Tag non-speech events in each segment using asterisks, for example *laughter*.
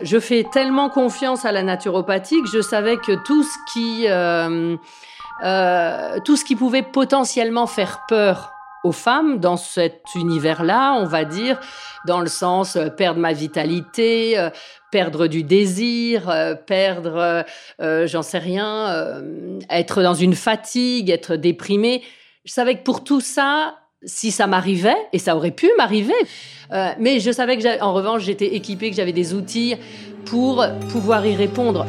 Je fais tellement confiance à la naturopathie que je savais que tout ce qui, euh, euh, tout ce qui pouvait potentiellement faire peur aux femmes dans cet univers-là, on va dire, dans le sens euh, perdre ma vitalité, perdre du désir, perdre, j'en sais rien, être dans une fatigue, être déprimé. Je savais que pour tout ça, si ça m'arrivait, et ça aurait pu m'arriver, mais je savais que, en revanche, j'étais équipée, que j'avais des outils pour pouvoir y répondre.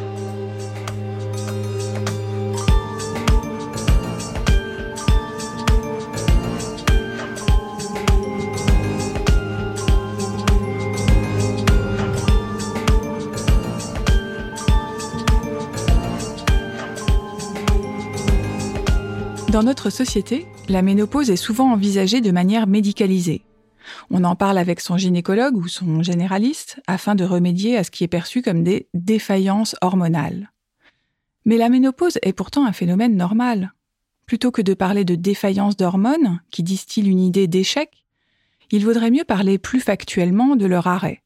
Dans notre société, la ménopause est souvent envisagée de manière médicalisée. On en parle avec son gynécologue ou son généraliste afin de remédier à ce qui est perçu comme des défaillances hormonales. Mais la ménopause est pourtant un phénomène normal. Plutôt que de parler de défaillance d'hormones, qui distille une idée d'échec, il vaudrait mieux parler plus factuellement de leur arrêt.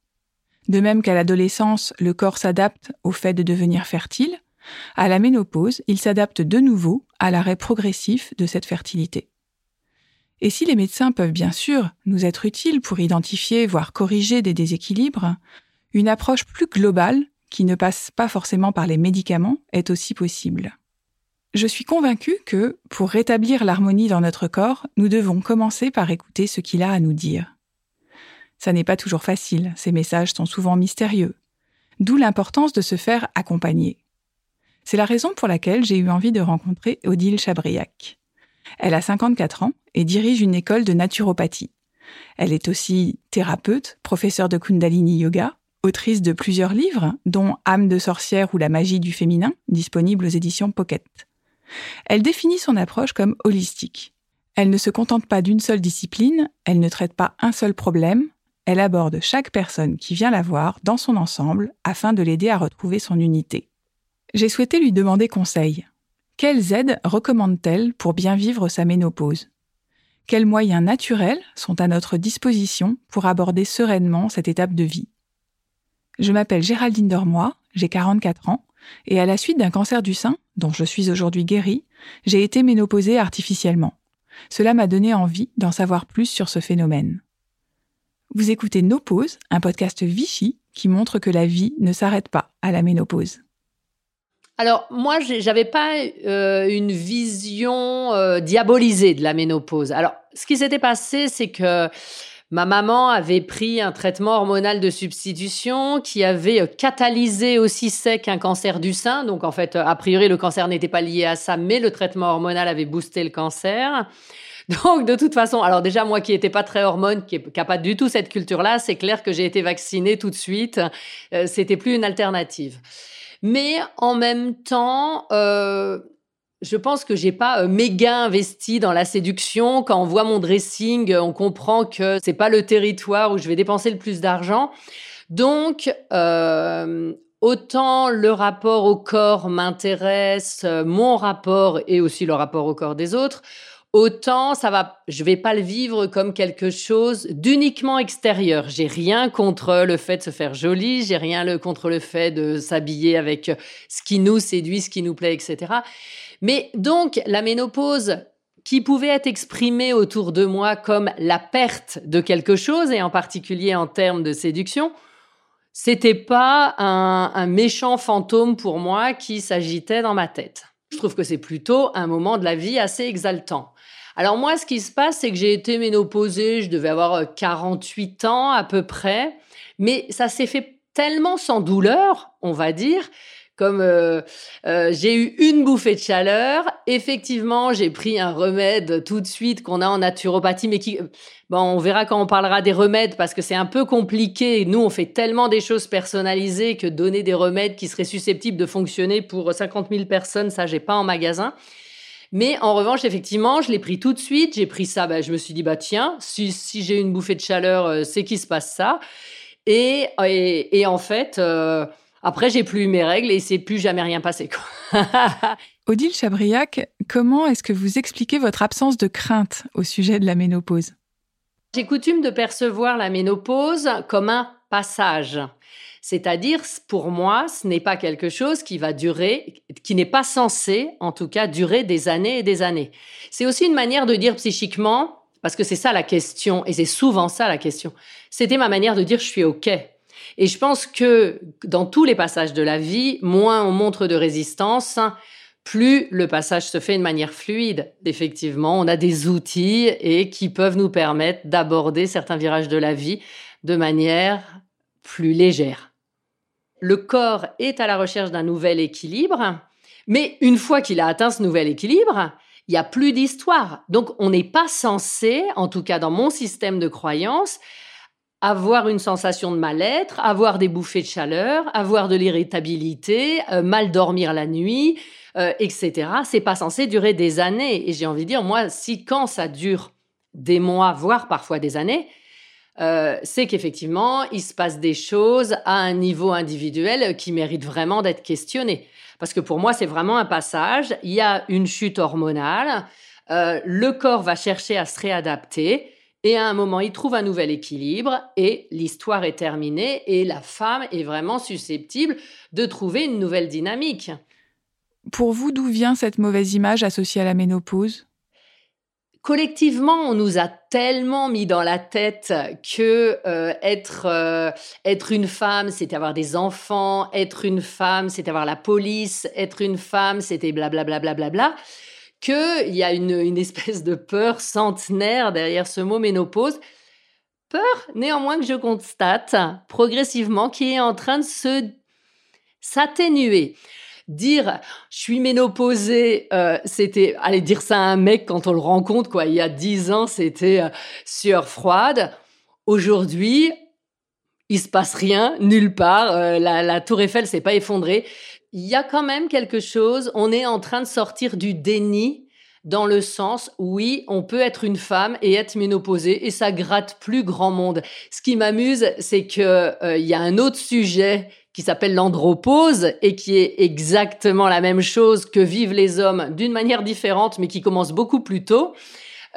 De même qu'à l'adolescence, le corps s'adapte au fait de devenir fertile, à la ménopause, il s'adapte de nouveau à l'arrêt progressif de cette fertilité. Et si les médecins peuvent bien sûr nous être utiles pour identifier, voire corriger des déséquilibres, une approche plus globale, qui ne passe pas forcément par les médicaments, est aussi possible. Je suis convaincue que, pour rétablir l'harmonie dans notre corps, nous devons commencer par écouter ce qu'il a à nous dire. Ça n'est pas toujours facile, ces messages sont souvent mystérieux, d'où l'importance de se faire accompagner. C'est la raison pour laquelle j'ai eu envie de rencontrer Odile Chabriac. Elle a 54 ans et dirige une école de naturopathie. Elle est aussi thérapeute, professeure de Kundalini Yoga, autrice de plusieurs livres, dont Âme de sorcière ou La magie du féminin, disponible aux éditions Pocket. Elle définit son approche comme holistique. Elle ne se contente pas d'une seule discipline, elle ne traite pas un seul problème, elle aborde chaque personne qui vient la voir dans son ensemble afin de l'aider à retrouver son unité j'ai souhaité lui demander conseil. Quelles aides recommande-t-elle pour bien vivre sa ménopause? Quels moyens naturels sont à notre disposition pour aborder sereinement cette étape de vie? Je m'appelle Géraldine Dormoy, j'ai 44 ans, et à la suite d'un cancer du sein, dont je suis aujourd'hui guérie, j'ai été ménopausée artificiellement. Cela m'a donné envie d'en savoir plus sur ce phénomène. Vous écoutez Nos un podcast Vichy qui montre que la vie ne s'arrête pas à la ménopause. Alors moi, j'avais pas euh, une vision euh, diabolisée de la ménopause. Alors, ce qui s'était passé, c'est que ma maman avait pris un traitement hormonal de substitution qui avait euh, catalysé aussi sec un cancer du sein. Donc en fait, a priori, le cancer n'était pas lié à ça, mais le traitement hormonal avait boosté le cancer. *laughs* Donc, de toute façon, alors déjà, moi qui n'étais pas très hormone, qui n'a pas du tout cette culture-là, c'est clair que j'ai été vaccinée tout de suite. C'était plus une alternative. Mais en même temps, euh, je pense que j'ai pas euh, méga investi dans la séduction. Quand on voit mon dressing, on comprend que c'est pas le territoire où je vais dépenser le plus d'argent. Donc, euh, autant le rapport au corps m'intéresse, mon rapport et aussi le rapport au corps des autres, autant ça va, je vais pas le vivre comme quelque chose d'uniquement extérieur. J'ai rien contre le fait de se faire joli, j'ai rien contre le fait de s'habiller avec ce qui nous séduit, ce qui nous plaît, etc. Mais donc, la ménopause, qui pouvait être exprimée autour de moi comme la perte de quelque chose, et en particulier en termes de séduction, c'était pas un méchant fantôme pour moi qui s'agitait dans ma tête. Je trouve que c'est plutôt un moment de la vie assez exaltant. Alors moi, ce qui se passe, c'est que j'ai été ménopausée, je devais avoir 48 euh, ans à peu près, mais ça s'est fait tellement sans douleur, on va dire, comme euh, euh, j'ai eu une bouffée de chaleur, effectivement, j'ai pris un remède tout de suite qu'on a en naturopathie, mais qui, bon, on verra quand on parlera des remèdes parce que c'est un peu compliqué. Nous, on fait tellement des choses personnalisées que donner des remèdes qui seraient susceptibles de fonctionner pour 50 000 personnes, ça, j'ai pas en magasin. Mais en revanche, effectivement, je l'ai pris tout de suite. J'ai pris ça, bah, je me suis dit, bah tiens, si, si j'ai une bouffée de chaleur, euh, c'est qu'il se passe ça. Et, et, en fait, euh, après, j'ai plus eu mes règles et c'est plus jamais rien passé. *laughs* Odile Chabriac, comment est-ce que vous expliquez votre absence de crainte au sujet de la ménopause? J'ai coutume de percevoir la ménopause comme un passage. C'est-à-dire, pour moi, ce n'est pas quelque chose qui va durer, qui n'est pas censé, en tout cas, durer des années et des années. C'est aussi une manière de dire psychiquement, parce que c'est ça la question, et c'est souvent ça la question. C'était ma manière de dire je suis OK. Et je pense que dans tous les passages de la vie, moins on montre de résistance, plus le passage se fait de manière fluide. Effectivement, on a des outils et qui peuvent nous permettre d'aborder certains virages de la vie de manière plus légère le corps est à la recherche d'un nouvel équilibre, mais une fois qu'il a atteint ce nouvel équilibre, il n'y a plus d'histoire. Donc on n'est pas censé, en tout cas dans mon système de croyance, avoir une sensation de mal-être, avoir des bouffées de chaleur, avoir de l'irritabilité, euh, mal dormir la nuit, euh, etc. C'est pas censé durer des années. Et j'ai envie de dire, moi, si quand ça dure des mois, voire parfois des années, euh, c'est qu'effectivement, il se passe des choses à un niveau individuel qui méritent vraiment d'être questionnées. Parce que pour moi, c'est vraiment un passage. Il y a une chute hormonale. Euh, le corps va chercher à se réadapter. Et à un moment, il trouve un nouvel équilibre et l'histoire est terminée et la femme est vraiment susceptible de trouver une nouvelle dynamique. Pour vous, d'où vient cette mauvaise image associée à la ménopause? Collectivement, on nous a tellement mis dans la tête que euh, être euh, être une femme, c'était avoir des enfants, être une femme, c'était avoir la police, être une femme, c'était blablabla bla bla bla que il y a une, une espèce de peur centenaire derrière ce mot ménopause. Peur, néanmoins, que je constate progressivement qui est en train de se s'atténuer dire je suis ménopausée, euh, c'était aller dire ça à un mec quand on le rencontre quoi. Il y a dix ans, c'était euh, sueur froide. Aujourd'hui, il se passe rien nulle part. Euh, la, la tour Eiffel s'est pas effondrée. Il y a quand même quelque chose. On est en train de sortir du déni dans le sens, oui, on peut être une femme et être ménopausée et ça gratte plus grand monde. Ce qui m'amuse, c'est que il y a un autre sujet qui s'appelle l'andropause et qui est exactement la même chose que vivent les hommes d'une manière différente, mais qui commence beaucoup plus tôt,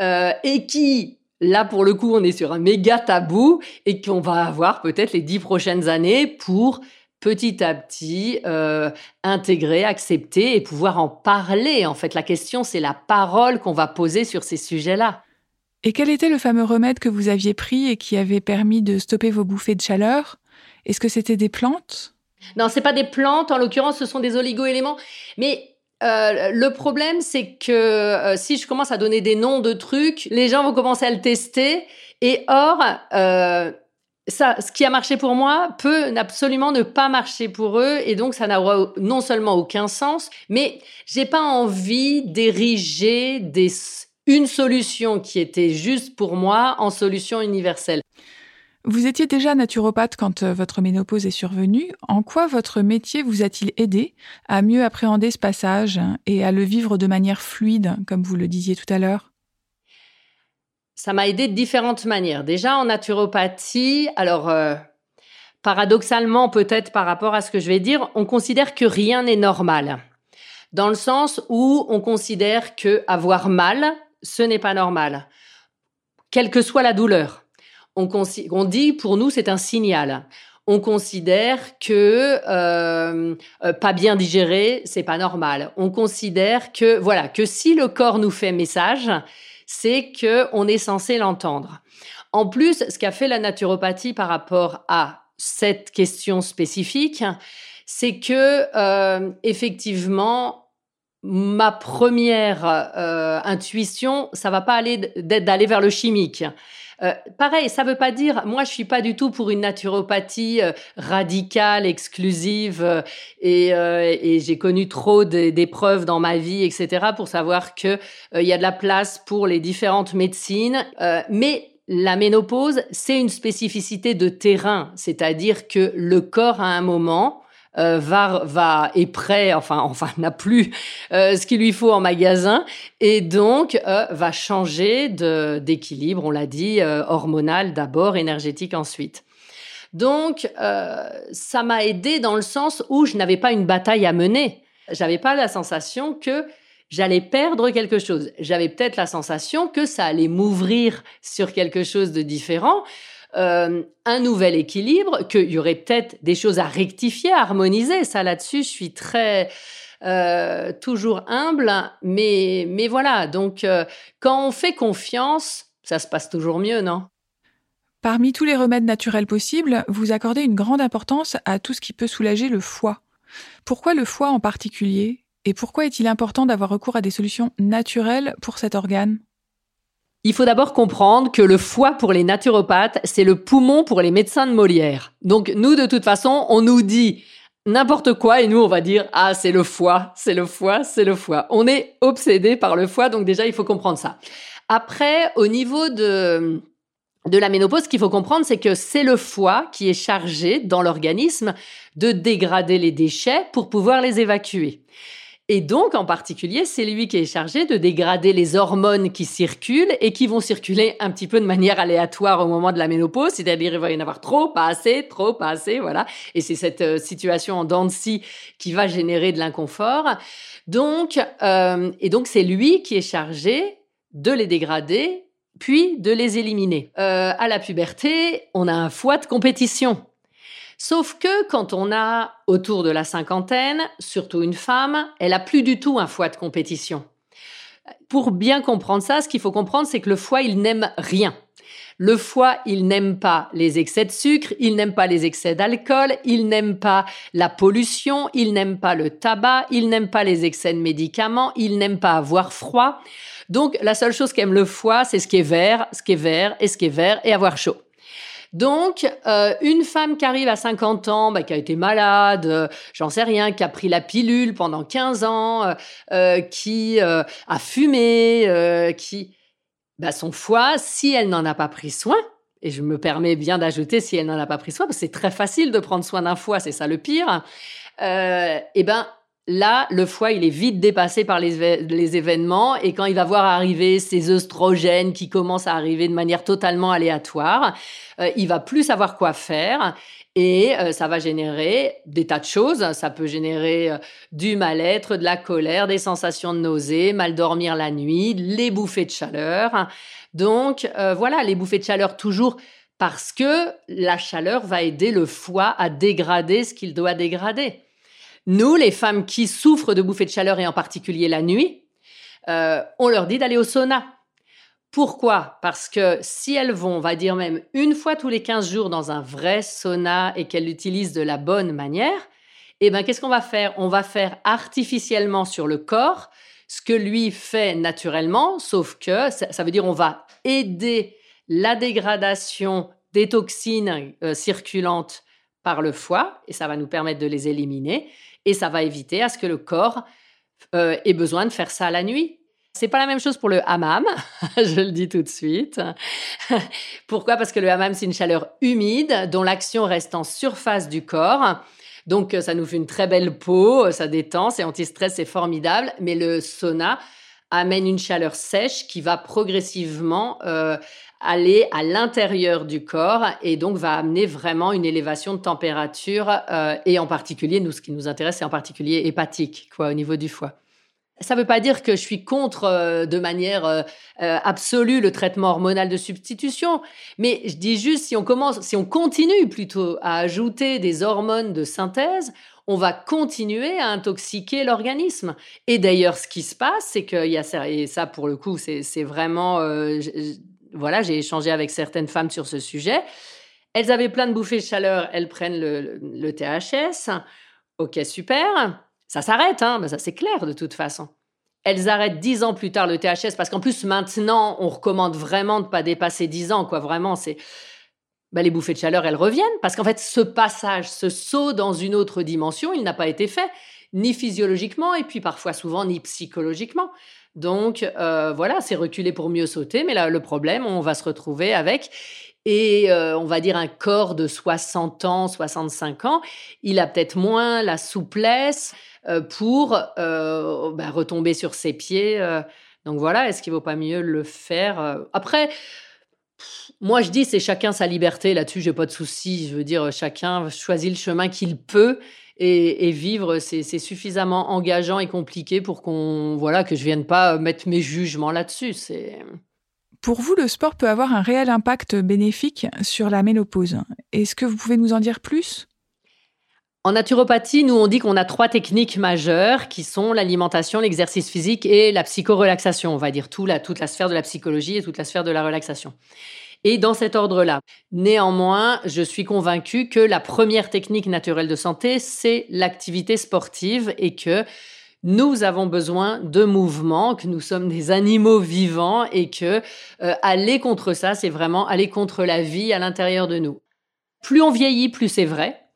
euh, et qui, là pour le coup, on est sur un méga tabou et qu'on va avoir peut-être les dix prochaines années pour petit à petit euh, intégrer, accepter et pouvoir en parler. En fait, la question, c'est la parole qu'on va poser sur ces sujets-là. Et quel était le fameux remède que vous aviez pris et qui avait permis de stopper vos bouffées de chaleur? Est-ce que c'était des plantes? Non, c'est pas des plantes. En l'occurrence, ce sont des oligo-éléments. Mais euh, le problème, c'est que euh, si je commence à donner des noms de trucs, les gens vont commencer à le tester. Et or, euh, ça, ce qui a marché pour moi peut absolument ne pas marcher pour eux, et donc ça n'a non seulement aucun sens, mais j'ai pas envie d'ériger une solution qui était juste pour moi en solution universelle. Vous étiez déjà naturopathe quand euh, votre ménopause est survenue. En quoi votre métier vous a-t-il aidé à mieux appréhender ce passage et à le vivre de manière fluide, comme vous le disiez tout à l'heure? Ça m'a aidé de différentes manières. Déjà en naturopathie, alors euh, paradoxalement peut-être par rapport à ce que je vais dire, on considère que rien n'est normal. Dans le sens où on considère que avoir mal, ce n'est pas normal, quelle que soit la douleur on, dit pour nous c'est un signal. On considère que euh, euh, pas bien digéré, c'est pas normal. On considère que voilà que si le corps nous fait message, c'est que on est censé l'entendre. En plus, ce qu'a fait la naturopathie par rapport à cette question spécifique, c'est que euh, effectivement ma première intuition, ça va pas aller d'aller vers le chimique. Euh, pareil, ça veut pas dire, moi je suis pas du tout pour une naturopathie euh, radicale, exclusive, euh, et, j'ai connu trop d'épreuves dans ma vie, etc., pour savoir que il y a de la place pour les différentes médecines, mais la ménopause, c'est une spécificité de terrain, c'est-à-dire que le corps à un moment euh, va, va est prêt, enfin, enfin *laughs* n'a plus euh, ce qu'il lui faut en magasin et donc euh, va changer d'équilibre, on l'a dit, hormonal d'abord, énergétique ensuite. Donc, ça m'a aidé dans le sens où je n'avais pas une bataille à mener. J'avais pas la sensation que j'allais perdre quelque chose. J'avais peut-être la sensation que ça allait m'ouvrir sur quelque chose de différent. Euh, un nouvel équilibre, qu'il y aurait peut-être des choses à rectifier, à harmoniser. Ça là-dessus, je suis très euh, toujours humble, mais mais voilà. Donc euh, quand on fait confiance, ça se passe toujours mieux, non? Parmi tous les remèdes naturels possibles, vous accordez une grande importance à tout ce qui peut soulager le foie. Pourquoi le foie en particulier? Et pourquoi est-il important d'avoir recours à des solutions naturelles pour cet organe? Il faut d'abord comprendre que le foie pour les naturopathes, c'est le poumon pour les médecins de Molière. Donc nous, de toute façon, on nous dit n'importe quoi et nous, on va dire ah c'est le foie, c'est le foie, c'est le foie. On est obsédé par le foie, donc déjà il faut comprendre ça. Après, au niveau de de la ménopause, ce qu'il faut comprendre, c'est que c'est le foie qui est chargé dans l'organisme de dégrader les déchets pour pouvoir les évacuer. Et donc, en particulier, c'est lui qui est chargé de dégrader les hormones qui circulent et qui vont circuler un petit peu de manière aléatoire au moment de la ménopause, c'est-à-dire il va y en avoir trop, pas assez, trop, pas assez, voilà. Et c'est cette euh, situation en dents de scie qui va générer de l'inconfort. Donc, euh, et donc c'est lui qui est chargé de les dégrader puis de les éliminer. Euh, à la puberté, on a un foie de compétition. Sauf que quand on a autour de la cinquantaine, surtout une femme, elle a plus du tout un foie de compétition. Pour bien comprendre ça, ce qu'il faut comprendre, c'est que le foie, il n'aime rien. Le foie, il n'aime pas les excès de sucre, il n'aime pas les excès d'alcool, il n'aime pas la pollution, il n'aime pas le tabac, il n'aime pas les excès de médicaments, il n'aime pas avoir froid. Donc la seule chose qu'aime le foie, c'est ce qui est vert, ce qui est vert et ce qui est vert et avoir chaud. Donc, euh, une femme qui arrive à 50 ans, bah, qui a été malade, euh, j'en sais rien, qui a pris la pilule pendant 15 ans, euh, qui a fumé, qui... Bah, son foie, si elle n'en a pas pris soin, et je me permets bien d'ajouter si elle n'en a pas pris soin, parce que c'est très facile de prendre soin d'un foie, c'est ça le pire, eh ben Là, le foie, il est vite dépassé par les, événements et quand il va voir arriver ces œstrogènes qui commencent à arriver de manière totalement aléatoire, euh, il va plus savoir quoi faire et euh, ça va générer des tas de choses. Ça peut générer euh, du mal-être, de la colère, des sensations de nausée, mal dormir la nuit, les bouffées de chaleur. Donc voilà, les bouffées de chaleur toujours parce que la chaleur va aider le foie à dégrader ce qu'il doit dégrader. Nous, les femmes qui souffrent de bouffées de chaleur et en particulier la nuit, euh, on leur dit d'aller au sauna. Pourquoi? Parce que si elles vont, on va dire même une fois tous les 15 jours dans un vrai sauna et qu'elles l'utilisent de la bonne manière, eh ben qu'est-ce qu'on va faire? On va faire artificiellement sur le corps ce que lui fait naturellement, sauf que ça, veut dire on va aider la dégradation des toxines euh, circulantes par le foie et ça va nous permettre de les éliminer et ça va éviter à ce que le corps euh, ait besoin de faire ça la nuit. C'est pas la même chose pour le hammam, *laughs* je le dis tout de suite. *laughs* Pourquoi? Parce que le hammam, c'est une chaleur humide dont l'action reste en surface du corps. Donc, ça nous fait une très belle peau, ça détend, c'est anti-stress, c'est formidable. Mais le sauna amène une chaleur sèche qui va progressivement euh, aller à l'intérieur du corps et donc va amener vraiment une élévation de température euh, et en particulier, nous, ce qui nous intéresse, c'est en particulier hépatique, quoi, au niveau du foie. Ça ne veut pas dire que je suis contre euh, de manière euh, absolue le traitement hormonal de substitution, mais je dis juste si on commence, si on continue plutôt à ajouter des hormones de synthèse, on va continuer à intoxiquer l'organisme. Et d'ailleurs, ce qui se passe, c'est qu'il y a et ça pour le coup, c'est vraiment voilà, j'ai échangé avec certaines femmes sur ce sujet. Elles avaient plein de bouffées de chaleur, elles prennent le, THS. Ok, super. Ça s'arrête, hein, ça c'est clair de toute façon. Elles arrêtent dix ans plus tard le THS parce qu'en plus maintenant on recommande vraiment de ne pas dépasser dix ans, quoi. Vraiment, c'est ben, les bouffées de chaleur, elles reviennent parce qu'en fait ce passage, ce saut dans une autre dimension, il n'a pas été fait ni physiologiquement et puis parfois souvent ni psychologiquement. Donc euh, voilà, c'est reculer pour mieux sauter, mais là le problème, on va se retrouver avec et euh, on va dire un corps de 60 ans, 65 ans, il a peut-être moins la souplesse euh, pour bah, retomber sur ses pieds. donc voilà, est-ce qu'il vaut pas mieux le faire Après, moi je dis c'est chacun sa liberté là-dessus, j'ai pas de souci. Je veux dire chacun choisit le chemin qu'il peut et, vivre, c'est suffisamment engageant et compliqué pour qu'on, voilà, que je vienne pas mettre mes jugements là-dessus. C'est Pour vous, le sport peut avoir un réel impact bénéfique sur la ménopause. Est-ce que vous pouvez nous en dire plus? En naturopathie, nous, on dit qu'on a trois techniques majeures qui sont l'alimentation, l'exercice physique et la psychorelaxation. On va dire tout la, toute la sphère de la psychologie et toute la sphère de la relaxation. Et dans cet ordre-là. Néanmoins, je suis convaincue que la première technique naturelle de santé, c'est l'activité sportive et que nous avons besoin de mouvement, que nous sommes des animaux vivants et que euh, aller contre ça, c'est vraiment aller contre la vie à l'intérieur de nous. Plus on vieillit, plus c'est vrai.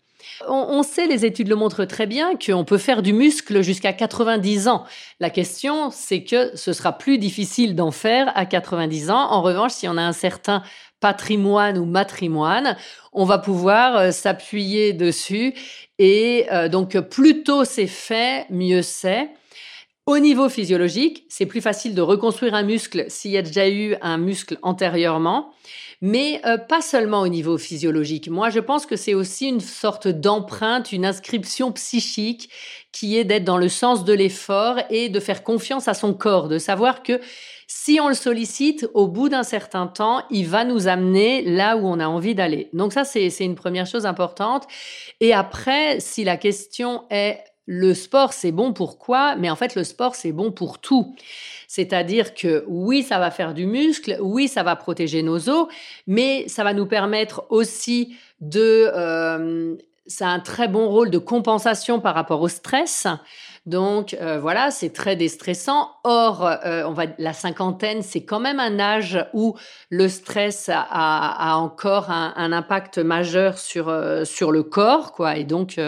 On, sait, les études le montrent très bien, qu'on peut faire du muscle jusqu'à 90 ans. La question, c'est que ce sera plus difficile d'en faire à 90 ans. En revanche, si on a un certain patrimoine ou matrimoine, on va pouvoir euh, s'appuyer dessus. Et euh, donc, plus tôt c'est fait, mieux c'est. Au niveau physiologique, c'est plus facile de reconstruire un muscle s'il y a déjà eu un muscle antérieurement mais euh, pas seulement au niveau physiologique. Moi, je pense que c'est aussi une sorte d'empreinte, une inscription psychique qui est d'être dans le sens de l'effort et de faire confiance à son corps, de savoir que si on le sollicite, au bout d'un certain temps, il va nous amener là où on a envie d'aller. Donc ça, c'est une première chose importante. Et après, si la question est le sport, c'est bon pour quoi? Mais en fait, le sport, c'est bon pour tout. C'est-à-dire que oui, ça va faire du muscle, oui, ça va protéger nos os, mais ça va nous permettre aussi de... Euh, ça a un très bon rôle de compensation par rapport au stress. Donc euh, voilà, c'est très déstressant. Or, euh, on va la cinquantaine, c'est quand même un âge où le stress a, encore un, impact majeur sur sur le corps, quoi. Et donc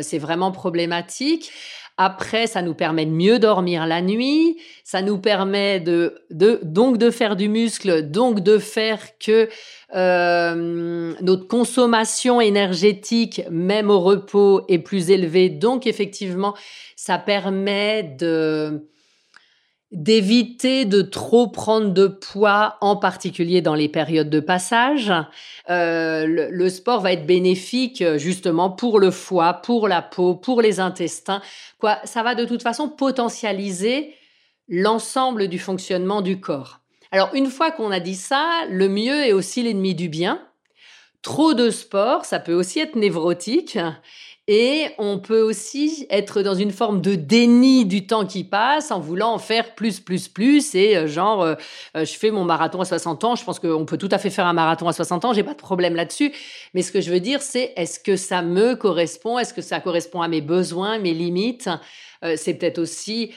c'est vraiment problématique. Après, ça nous permet de mieux dormir la nuit. Ça nous permet de, donc de faire du muscle, donc de faire que euh, notre consommation énergétique, même au repos, est plus élevée. Donc effectivement, ça permet de d'éviter de trop prendre de poids, en particulier dans les périodes de passage. Euh, le, sport va être bénéfique justement pour le foie, pour la peau, pour les intestins. Quoi, ça va de toute façon potentialiser l'ensemble du fonctionnement du corps. Alors une fois qu'on a dit ça, le mieux est aussi l'ennemi du bien. Trop de sport, ça peut aussi être névrotique. Et on peut aussi être dans une forme de déni du temps qui passe en voulant en faire plus, plus, plus. Et euh, genre, euh, euh, je fais mon marathon à 60 ans. Je pense qu'on peut tout à fait faire un marathon à 60 ans. J'ai pas de problème là-dessus. Mais ce que je veux dire, c'est est-ce que ça me correspond? Est-ce que ça correspond à mes besoins, mes limites? C'est peut-être aussi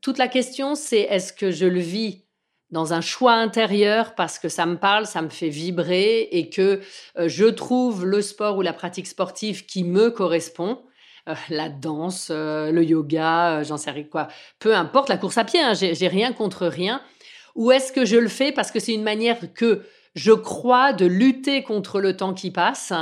toute la question, c'est est-ce que je le vis dans un choix intérieur parce que ça me parle, ça me fait vibrer et que euh, je trouve le sport ou la pratique sportive qui me correspond. Euh, la danse, euh, le yoga, j'en sais rien quoi. Peu importe, la course à pied, hein, j'ai rien contre rien. Ou est-ce que je le fais parce que c'est une manière que je crois de lutter contre le temps qui passe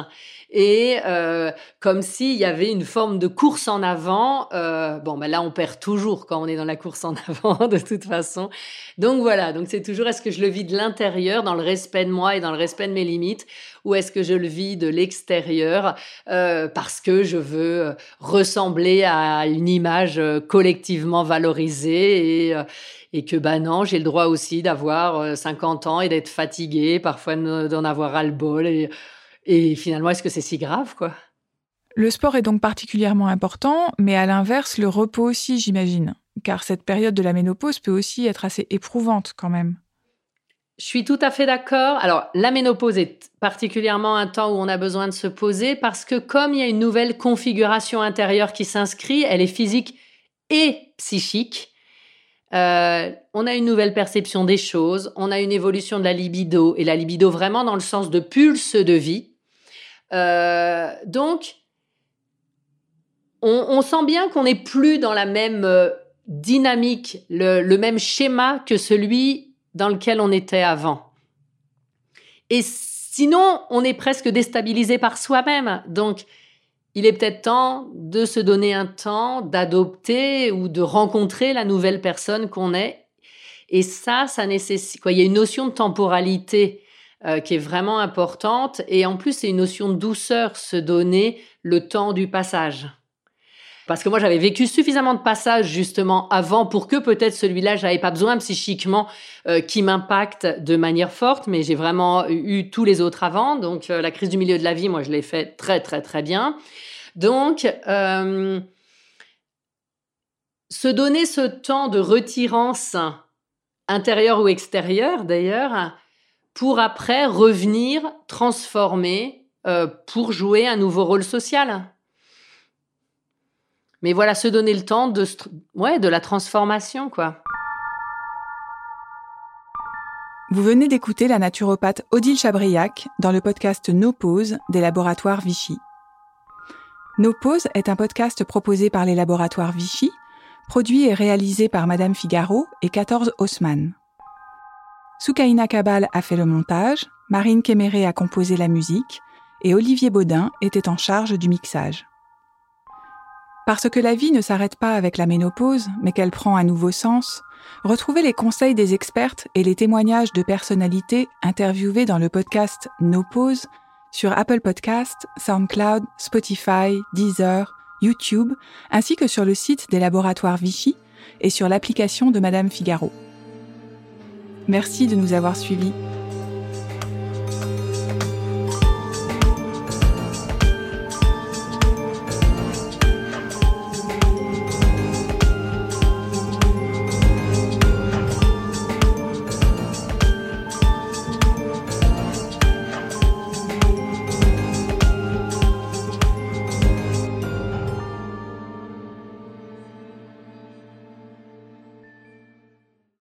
et euh, comme s'il y avait une forme de course en avant. Euh, bon, ben là, on perd toujours quand on est dans la course en avant, *laughs* de toute façon. Donc voilà, donc c'est toujours est-ce que je le vis de l'intérieur, dans le respect de moi et dans le respect de mes limites, ou est-ce que je le vis de l'extérieur euh, parce que je veux ressembler à une image collectivement valorisée et et que bah non, j'ai le droit aussi d'avoir 50 ans et d'être fatigué, parfois d'en avoir ras-le-bol et et finalement, est-ce que c'est si grave, quoi? Le sport est donc particulièrement important, mais à l'inverse, le repos aussi, j'imagine. Car cette période de la ménopause peut aussi être assez éprouvante quand même. Je suis tout à fait d'accord. Alors, la ménopause est particulièrement un temps où on a besoin de se poser parce que comme il y a une nouvelle configuration intérieure qui s'inscrit, elle est physique et psychique. Euh, on a une nouvelle perception des choses, on a une évolution de la libido, et la libido vraiment dans le sens de pulse de vie. Euh, donc, on, sent bien qu'on n'est plus dans la même euh, dynamique, le, même schéma que celui dans lequel on était avant. Et sinon, on est presque déstabilisé par soi-même. Donc, il est peut-être temps de se donner un temps, d'adopter ou de rencontrer la nouvelle personne qu'on est. Et ça, ça nécessite quoi Il y a une notion de temporalité euh, qui est vraiment importante. Et en plus, c'est une notion de douceur, se donner le temps du passage. Parce que moi j'avais vécu suffisamment de passages justement avant pour que peut-être celui-là j'avais pas besoin psychiquement euh, qui m'impacte de manière forte, mais j'ai vraiment eu tous les autres avant. Donc euh, la crise du milieu de la vie, moi je l'ai fait très très très bien. Donc euh, se donner ce temps de retirance intérieure ou extérieure d'ailleurs, pour après revenir transformer pour jouer un nouveau rôle social. Mais voilà, se donner le temps de, la transformation, quoi. Vous venez d'écouter la naturopathe Odile Chabriac dans le podcast No Pause des laboratoires Vichy. No Pause est un podcast proposé par les laboratoires Vichy, produit et réalisé par Madame Figaro et 14 Haussmann. Soukaina Kabal a fait le montage, Marine Kéméré a composé la musique et Olivier Baudin était en charge du mixage. Parce que la vie ne s'arrête pas avec la ménopause, mais qu'elle prend un nouveau sens, retrouvez les conseils des expertes et les témoignages de personnalités interviewées dans le podcast No Pause sur Apple Podcast, SoundCloud, Spotify, Deezer, YouTube, ainsi que sur le site des laboratoires Vichy et sur l'application de Madame Figaro. Merci de nous avoir suivis.